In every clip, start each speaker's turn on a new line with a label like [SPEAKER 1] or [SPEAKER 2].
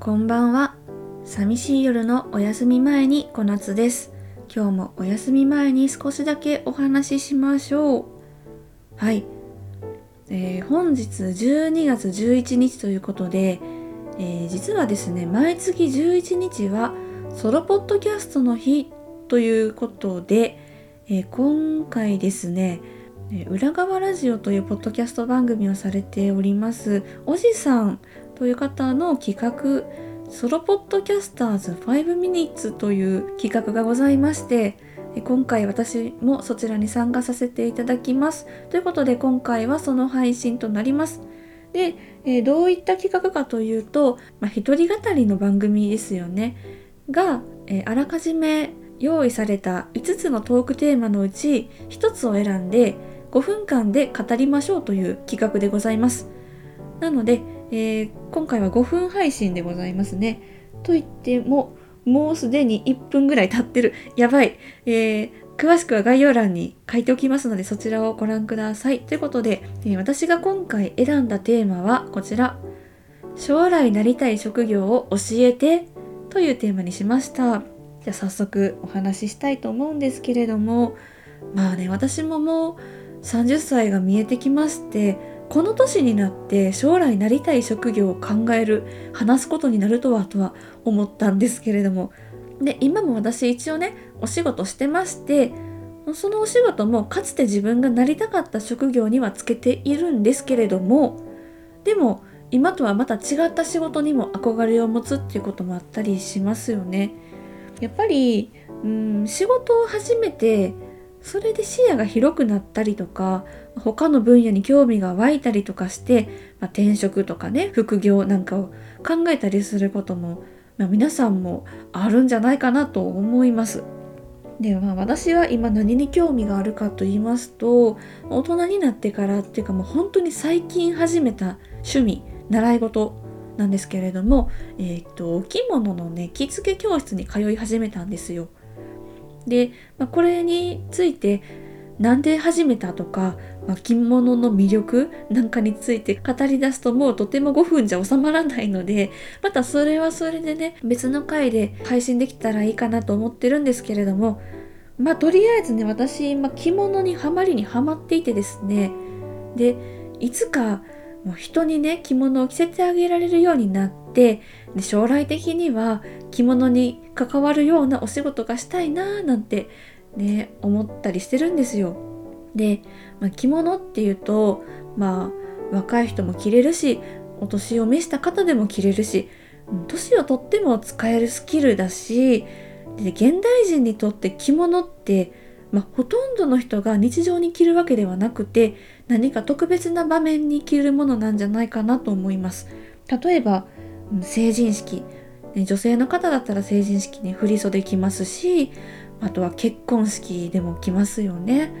[SPEAKER 1] こんばんは。寂しい夜のお休み前に小夏です。今日もお休み前に少しだけお話ししましょう。はい。えー本日12月11日ということで、えー実はですね、毎月11日はソロポッドキャストの日ということで、えー今回ですね、裏側ラジオというポッドキャスト番組をされておりますおじさんという方の企画ソロポッドキャスターズ5 minutes という企画がございまして今回私もそちらに参加させていただきます。ということで今回はその配信となります。で、どういった企画かというと、まあ、一人語りの番組ですよね。が、あらかじめ用意された5つのトークテーマのうち1つを選んで5分間で語りましょうという企画でございます。なので、えー今回は5分配信でございますね。と言っても、もうすでに1分ぐらい経ってる。やばい。えー詳しくは概要欄に書いておきますので、そちらをご覧ください。ということで、えー私が今回選んだテーマはこちら。将来なりたい職業を教えてというテーマにしました。じゃあ早速お話ししたいと思うんですけれども、まあね、私ももう30歳が見えてきましてこの年になって将来なりたい職業を考える話すことになるとはとは思ったんですけれどもで今も私一応ねお仕事してましてそのお仕事もかつて自分がなりたかった職業にはつけているんですけれどもでも今とはまた違った仕事にも憧れを持つっていうこともあったりしますよね。やっぱりうん仕事を始めてそれで視野が広くなったりとか他の分野に興味が湧いたりとかして、まあ、転職とかね副業なんかを考えたりすることも、まあ、皆さんもあるんじゃないかなと思います。でまあ私は今何に興味があるかと言いますと大人になってからっていうかもう本当に最近始めた趣味習い事なんですけれども、えー、とお着物のね着付け教室に通い始めたんですよ。で、まあ、これについてなんで始めたとか、まあ、着物の魅力なんかについて語り出すともうとても5分じゃ収まらないのでまたそれはそれでね別の回で配信できたらいいかなと思ってるんですけれどもまあとりあえずね私今着物にはまりにはまっていてですねでいつかもう人にね着物を着せてあげられるようになってで将来的には着物に関わるようなお仕事がしたいなーなんてね思ったりしてるんですよ。で、まあ、着物っていうとまあ若い人も着れるしお年を召した方でも着れるし年をとっても使えるスキルだしで現代人にとって着物って、まあ、ほとんどの人が日常に着るわけではなくて何か特別な場面に着るものなんじゃないかなと思います。例えば成人式女性の方だったら成人式に振袖着ますしあとは結婚式でも着ますよね。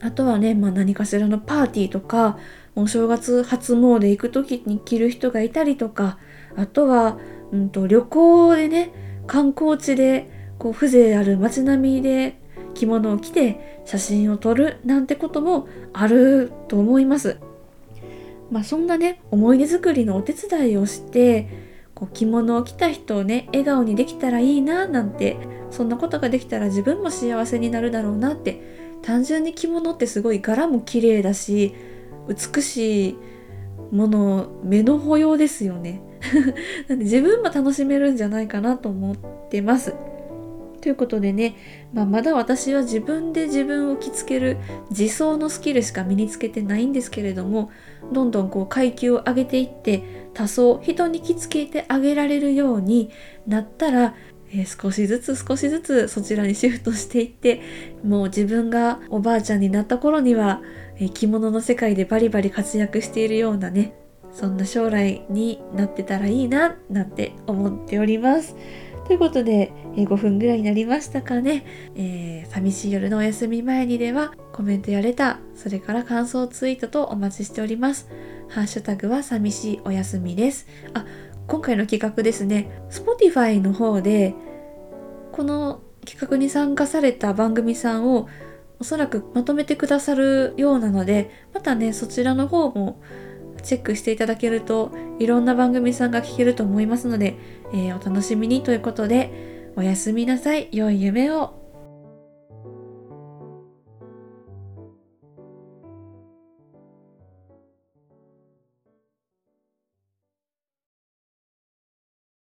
[SPEAKER 1] あとはね、まあ、何かしらのパーティーとかお正月初詣行く時に着る人がいたりとかあとは、うん、と旅行でね観光地でこう風情ある街並みで着物を着て写真を撮るなんてこともあると思います。まあそんなね思い出作りのお手伝いをしてこう着物を着た人をね笑顔にできたらいいななんてそんなことができたら自分も幸せになるだろうなって単純に着物ってすごい柄も綺麗だし美しいもの目の保養ですよね。なんで自分も楽しめるんじゃないかなと思ってます。ということでね、まあ、まだ私は自分で自分を着付ける自走のスキルしか身につけてないんですけれどもどんどんこう階級を上げていって多層人に着付けてあげられるようになったら、えー少しずつ少しずつそちらにシフトしていってもう自分がおばあちゃんになった頃には、えー着物の世界でバリバリ活躍しているようなねそんな将来になってたらいいななんて思っております。ということで、えー5分ぐらいになりましたかね、えー寂しい夜のお休み前にではコメントやレターそれから感想ツイートとお待ちしております。ハッシュタグは寂しいお休みです。あ今回の企画ですね。Spotify の方でこの企画に参加された番組さんをおそらくまとめてくださるようなのでまたねそちらの方もチェックしていただけるといろんな番組さんが聞けると思いますので、えー、お楽しみにということでおやすみなさい。良い夢を。